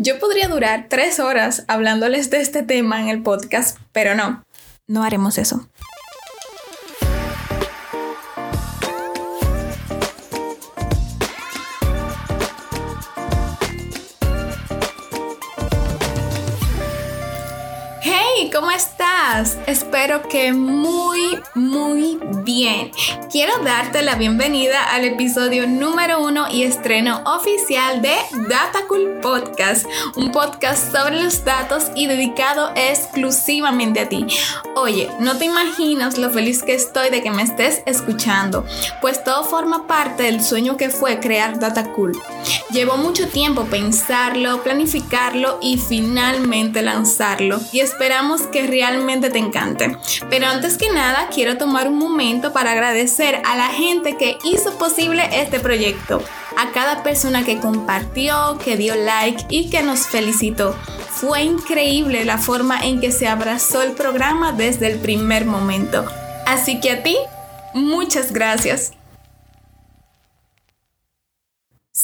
Yo podría durar tres horas hablándoles de este tema en el podcast, pero no, no haremos eso. ¿cómo estás? Espero que muy, muy bien. Quiero darte la bienvenida al episodio número uno y estreno oficial de Datacool Podcast, un podcast sobre los datos y dedicado exclusivamente a ti. Oye, no te imaginas lo feliz que estoy de que me estés escuchando, pues todo forma parte del sueño que fue crear Datacool. Llevó mucho tiempo pensarlo, planificarlo y finalmente lanzarlo y esperamos que realmente te encante. Pero antes que nada, quiero tomar un momento para agradecer a la gente que hizo posible este proyecto, a cada persona que compartió, que dio like y que nos felicitó. Fue increíble la forma en que se abrazó el programa desde el primer momento. Así que a ti, muchas gracias.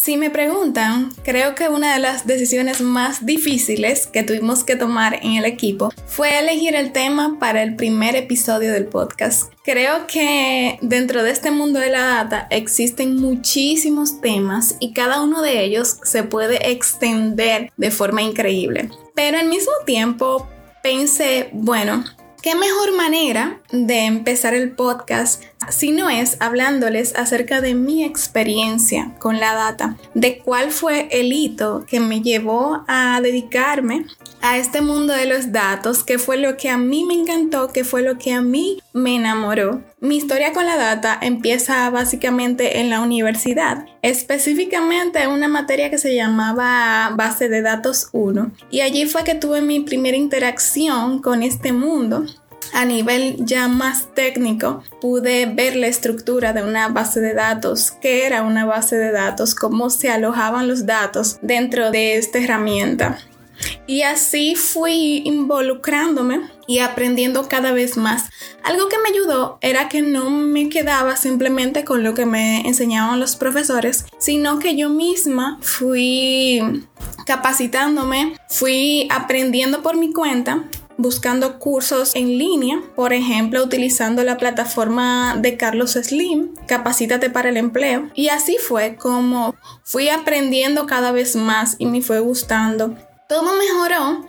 Si me preguntan, creo que una de las decisiones más difíciles que tuvimos que tomar en el equipo fue elegir el tema para el primer episodio del podcast. Creo que dentro de este mundo de la data existen muchísimos temas y cada uno de ellos se puede extender de forma increíble. Pero al mismo tiempo pensé, bueno, ¿Qué mejor manera de empezar el podcast si no es hablándoles acerca de mi experiencia con la data, de cuál fue el hito que me llevó a dedicarme a este mundo de los datos, qué fue lo que a mí me encantó, qué fue lo que a mí me enamoró. Mi historia con la data empieza básicamente en la universidad, específicamente en una materia que se llamaba Base de Datos 1. Y allí fue que tuve mi primera interacción con este mundo a nivel ya más técnico, pude ver la estructura de una base de datos, qué era una base de datos, cómo se alojaban los datos dentro de esta herramienta. Y así fui involucrándome y aprendiendo cada vez más. Algo que me ayudó era que no me quedaba simplemente con lo que me enseñaban los profesores, sino que yo misma fui capacitándome, fui aprendiendo por mi cuenta buscando cursos en línea, por ejemplo, utilizando la plataforma de Carlos Slim, Capacítate para el empleo. Y así fue como fui aprendiendo cada vez más y me fue gustando. Todo mejoró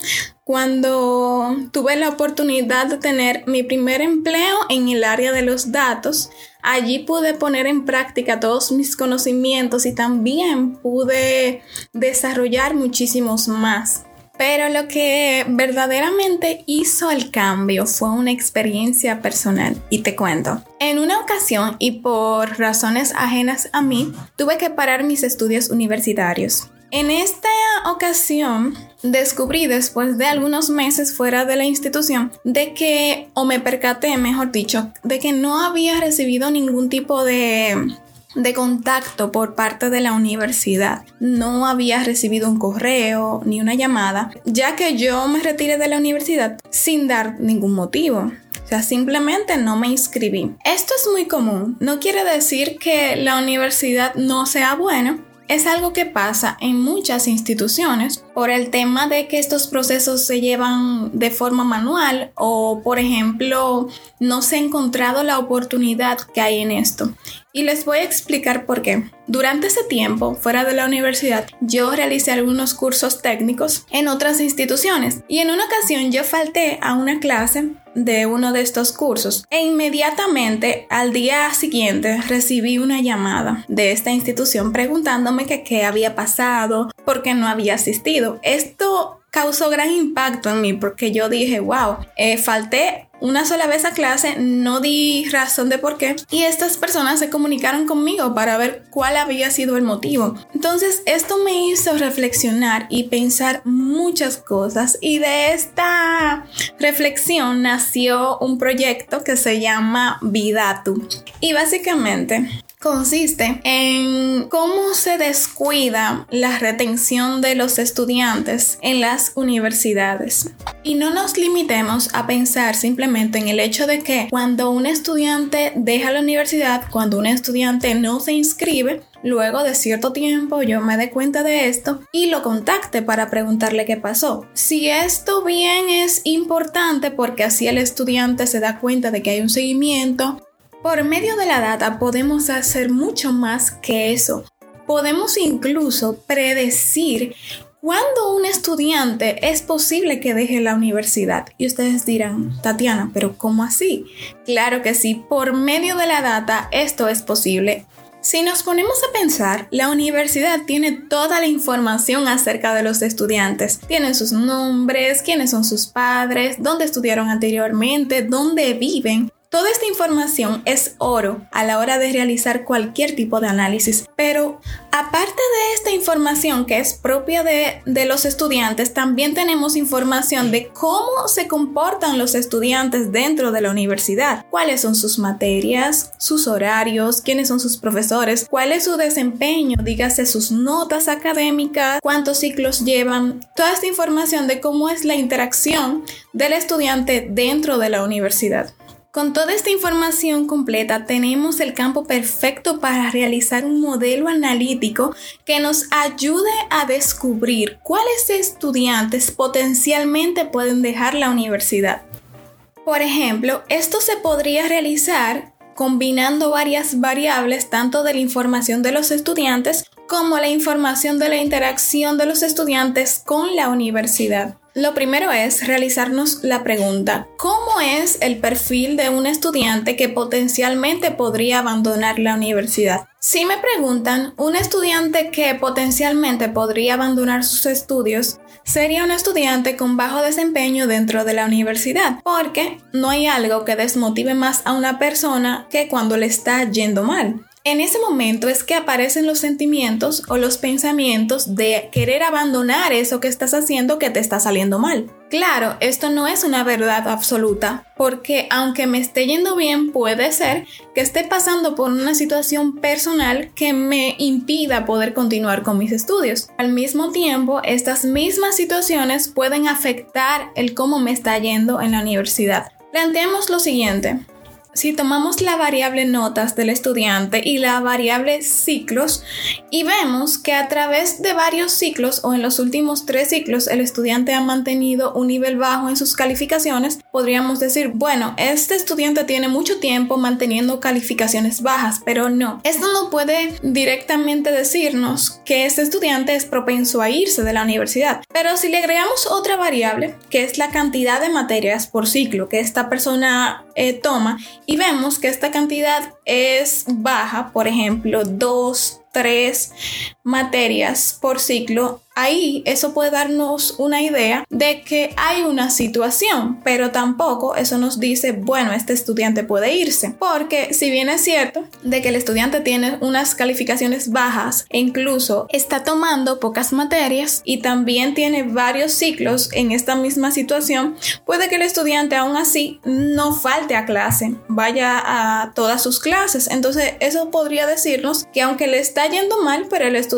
cuando tuve la oportunidad de tener mi primer empleo en el área de los datos. Allí pude poner en práctica todos mis conocimientos y también pude desarrollar muchísimos más. Pero lo que verdaderamente hizo el cambio fue una experiencia personal y te cuento. En una ocasión y por razones ajenas a mí, tuve que parar mis estudios universitarios. En esta ocasión descubrí después de algunos meses fuera de la institución de que, o me percaté, mejor dicho, de que no había recibido ningún tipo de de contacto por parte de la universidad. No había recibido un correo ni una llamada, ya que yo me retiré de la universidad sin dar ningún motivo. O sea, simplemente no me inscribí. Esto es muy común. No quiere decir que la universidad no sea buena, es algo que pasa en muchas instituciones por el tema de que estos procesos se llevan de forma manual o, por ejemplo, no se ha encontrado la oportunidad que hay en esto. Y les voy a explicar por qué. Durante ese tiempo, fuera de la universidad, yo realicé algunos cursos técnicos en otras instituciones y en una ocasión yo falté a una clase de uno de estos cursos e inmediatamente al día siguiente recibí una llamada de esta institución preguntándome qué había pasado, por qué no había asistido. Esto causó gran impacto en mí porque yo dije, wow, eh, falté una sola vez a clase, no di razón de por qué y estas personas se comunicaron conmigo para ver cuál había sido el motivo. Entonces esto me hizo reflexionar y pensar muchas cosas y de esta reflexión nació un proyecto que se llama Vidatu y básicamente consiste en cómo se descuida la retención de los estudiantes en las universidades. Y no nos limitemos a pensar simplemente en el hecho de que cuando un estudiante deja la universidad, cuando un estudiante no se inscribe, luego de cierto tiempo yo me dé cuenta de esto y lo contacte para preguntarle qué pasó. Si esto bien es importante porque así el estudiante se da cuenta de que hay un seguimiento, por medio de la data podemos hacer mucho más que eso. Podemos incluso predecir cuándo un estudiante es posible que deje la universidad. Y ustedes dirán, Tatiana, pero ¿cómo así? Claro que sí, por medio de la data esto es posible. Si nos ponemos a pensar, la universidad tiene toda la información acerca de los estudiantes. Tienen sus nombres, quiénes son sus padres, dónde estudiaron anteriormente, dónde viven. Toda esta información es oro a la hora de realizar cualquier tipo de análisis, pero aparte de esta información que es propia de, de, los estudiantes, también tenemos información de cómo se comportan los estudiantes dentro de la universidad, cuáles son sus materias, sus horarios, quiénes son sus profesores, cuál es su desempeño, dígase sus notas académicas, cuántos ciclos llevan, toda esta información de cómo es la interacción del estudiante dentro de la universidad. Con toda esta información completa tenemos el campo perfecto para realizar un modelo analítico que nos ayude a descubrir cuáles estudiantes potencialmente pueden dejar la universidad. Por ejemplo, esto se podría realizar combinando varias variables tanto de la información de los estudiantes como la información de la interacción de los estudiantes con la universidad. Lo primero es realizarnos la pregunta, ¿cómo es el perfil de un estudiante que potencialmente podría abandonar la universidad? Si me preguntan, un estudiante que potencialmente podría abandonar sus estudios sería un estudiante con bajo desempeño dentro de la universidad, porque no hay algo que desmotive más a una persona que cuando le está yendo mal. En ese momento es que aparecen los sentimientos o los pensamientos de querer abandonar eso que estás haciendo que te está saliendo mal. Claro, esto no es una verdad absoluta, porque aunque me esté yendo bien, puede ser que esté pasando por una situación personal que me impida poder continuar con mis estudios. Al mismo tiempo, estas mismas situaciones pueden afectar el cómo me está yendo en la universidad. Planteemos lo siguiente si tomamos la variable notas del estudiante y la variable ciclos y vemos que a través de varios ciclos o en los últimos tres ciclos el estudiante ha mantenido un nivel bajo en sus calificaciones, podríamos decir, bueno, este estudiante tiene mucho tiempo manteniendo calificaciones bajas, pero no. Esto no puede directamente decirnos que este estudiante es propenso a irse de la universidad, pero si le agregamos otra variable, que es la cantidad de materias por ciclo que esta persona eh, toma y vemos que esta cantidad es baja, por ejemplo, 2, 3 materias por ciclo, ahí eso puede darnos una idea de que hay una situación, pero tampoco eso nos dice, bueno, este estudiante puede irse, porque si bien es cierto de que el estudiante tiene unas calificaciones bajas e incluso está tomando pocas materias y también tiene varios ciclos en esta misma situación, puede que el estudiante aún así no falte a clase, vaya a todas sus clases. Entonces eso podría decirnos que aunque le está yendo mal, pero el estudiante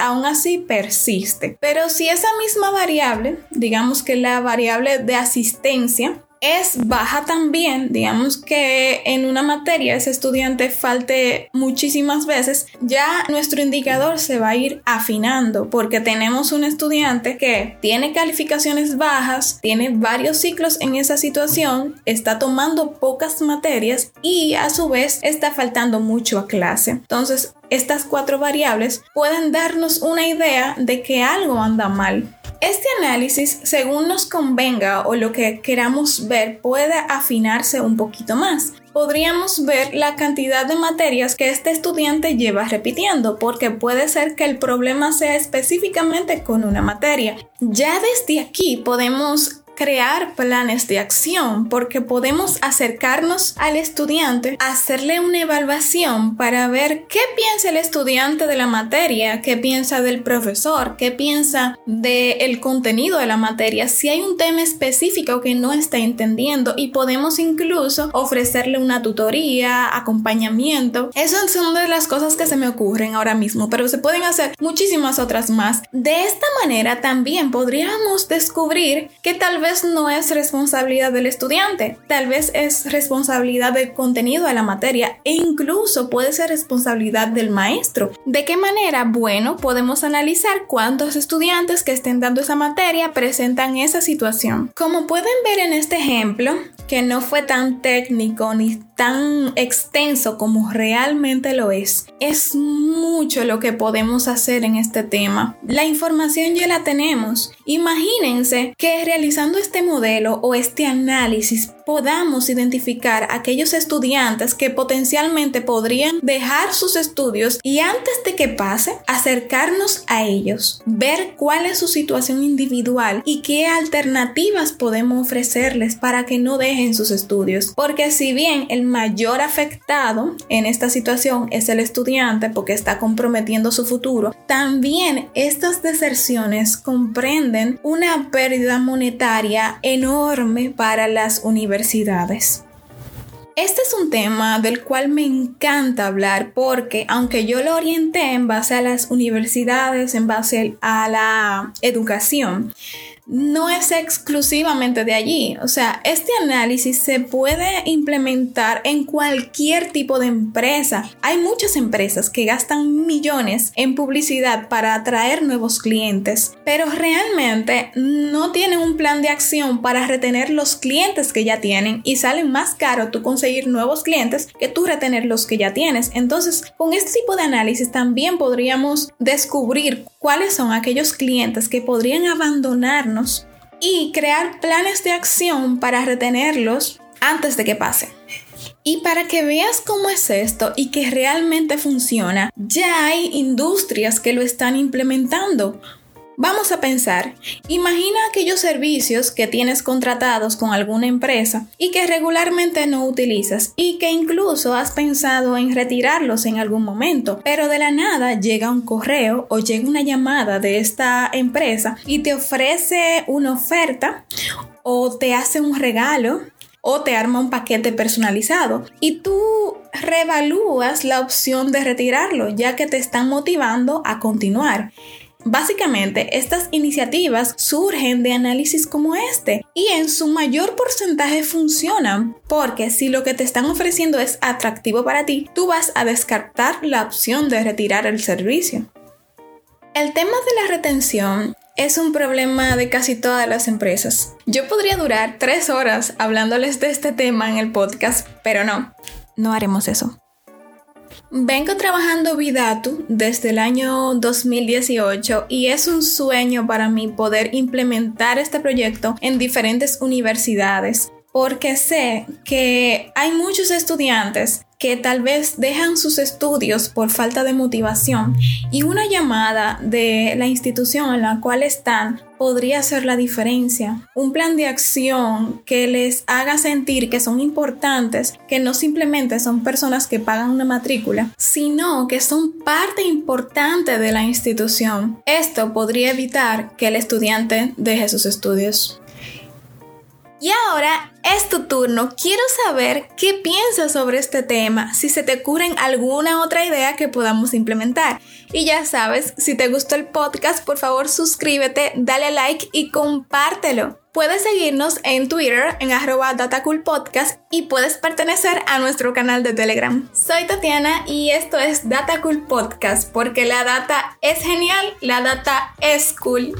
aún así persiste. Pero si esa misma variable, digamos que la variable de asistencia, es baja también, digamos que en una materia ese estudiante falte muchísimas veces, ya nuestro indicador se va a ir afinando porque tenemos un estudiante que tiene calificaciones bajas, tiene varios ciclos en esa situación, está tomando pocas materias y a su vez está faltando mucho a clase. Entonces, estas cuatro variables pueden darnos una idea de que algo anda mal. Este análisis, según nos convenga o lo que queramos ver, puede afinarse un poquito más. Podríamos ver la cantidad de materias que este estudiante lleva repitiendo, porque puede ser que el problema sea específicamente con una materia. Ya desde aquí podemos crear planes de acción porque podemos acercarnos al estudiante, hacerle una evaluación para ver qué piensa el estudiante de la materia, qué piensa del profesor, qué piensa del contenido de la materia, si hay un tema específico que no está entendiendo y podemos incluso ofrecerle una tutoría, acompañamiento. Esas son de las cosas que se me ocurren ahora mismo, pero se pueden hacer muchísimas otras más. De esta manera también podríamos descubrir que tal vez no es responsabilidad del estudiante, tal vez es responsabilidad del contenido de la materia e incluso puede ser responsabilidad del maestro. ¿De qué manera? Bueno, podemos analizar cuántos estudiantes que estén dando esa materia presentan esa situación. Como pueden ver en este ejemplo, que no fue tan técnico ni tan extenso como realmente lo es. Es mucho lo que podemos hacer en este tema. La información ya la tenemos. Imagínense que realizando este modelo o este análisis podamos identificar aquellos estudiantes que potencialmente podrían dejar sus estudios y antes de que pase, acercarnos a ellos, ver cuál es su situación individual y qué alternativas podemos ofrecerles para que no dejen sus estudios. Porque si bien el mayor afectado en esta situación es el estudiante porque está comprometiendo su futuro, también estas deserciones comprenden una pérdida monetaria enorme para las universidades. Este es un tema del cual me encanta hablar porque aunque yo lo orienté en base a las universidades, en base a la educación, no es exclusivamente de allí. O sea, este análisis se puede implementar en cualquier tipo de empresa. Hay muchas empresas que gastan millones en publicidad para atraer nuevos clientes, pero realmente no tienen un plan de acción para retener los clientes que ya tienen y salen más caro tú conseguir nuevos clientes que tú retener los que ya tienes. Entonces, con este tipo de análisis también podríamos descubrir cuáles son aquellos clientes que podrían y crear planes de acción para retenerlos antes de que pase. Y para que veas cómo es esto y que realmente funciona, ya hay industrias que lo están implementando. Vamos a pensar, imagina aquellos servicios que tienes contratados con alguna empresa y que regularmente no utilizas y que incluso has pensado en retirarlos en algún momento, pero de la nada llega un correo o llega una llamada de esta empresa y te ofrece una oferta o te hace un regalo o te arma un paquete personalizado y tú reevalúas la opción de retirarlo ya que te están motivando a continuar. Básicamente, estas iniciativas surgen de análisis como este y en su mayor porcentaje funcionan porque si lo que te están ofreciendo es atractivo para ti, tú vas a descartar la opción de retirar el servicio. El tema de la retención es un problema de casi todas las empresas. Yo podría durar tres horas hablándoles de este tema en el podcast, pero no, no haremos eso. Vengo trabajando Vidatu desde el año 2018 y es un sueño para mí poder implementar este proyecto en diferentes universidades porque sé que hay muchos estudiantes que tal vez dejan sus estudios por falta de motivación y una llamada de la institución en la cual están podría hacer la diferencia. Un plan de acción que les haga sentir que son importantes, que no simplemente son personas que pagan una matrícula, sino que son parte importante de la institución. Esto podría evitar que el estudiante deje sus estudios. Y ahora es tu turno. Quiero saber qué piensas sobre este tema, si se te ocurren alguna otra idea que podamos implementar. Y ya sabes, si te gustó el podcast, por favor suscríbete, dale like y compártelo. Puedes seguirnos en Twitter en arroba datacoolpodcast y puedes pertenecer a nuestro canal de Telegram. Soy Tatiana y esto es Datacool Podcast porque la data es genial, la data es cool.